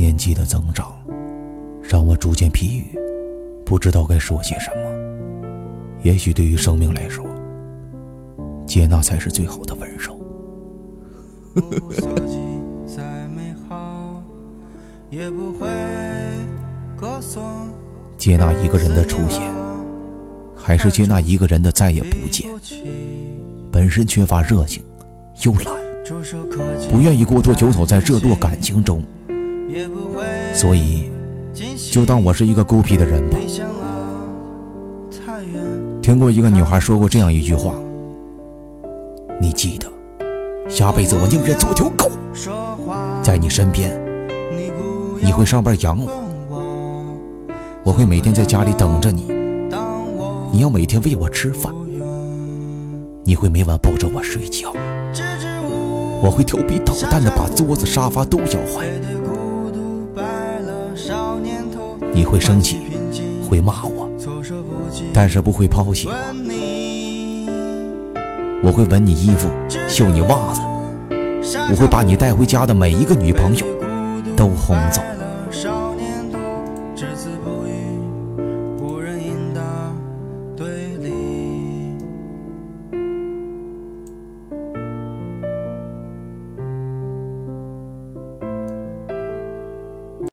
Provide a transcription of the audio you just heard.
年纪的增长，让我逐渐疲于，不知道该说些什么。也许对于生命来说，接纳才是最好的温柔。接纳一个人的出现，还是接纳一个人的再也不见？本身缺乏热情，又懒，不愿意过多久走在热络感情中，所以就当我是一个孤僻的人吧。听过一个女孩说过这样一句话：“你记得，下辈子我宁愿做条狗，在你身边，你会上班养我，我会每天在家里等着你，你要每天喂我吃饭，你会每晚抱着我睡觉，我会调皮捣蛋的把桌子沙发都咬坏，你会生气，会骂我。”但是不会抛弃我，我会闻你衣服，嗅你袜子，我会把你带回家的每一个女朋友都轰走。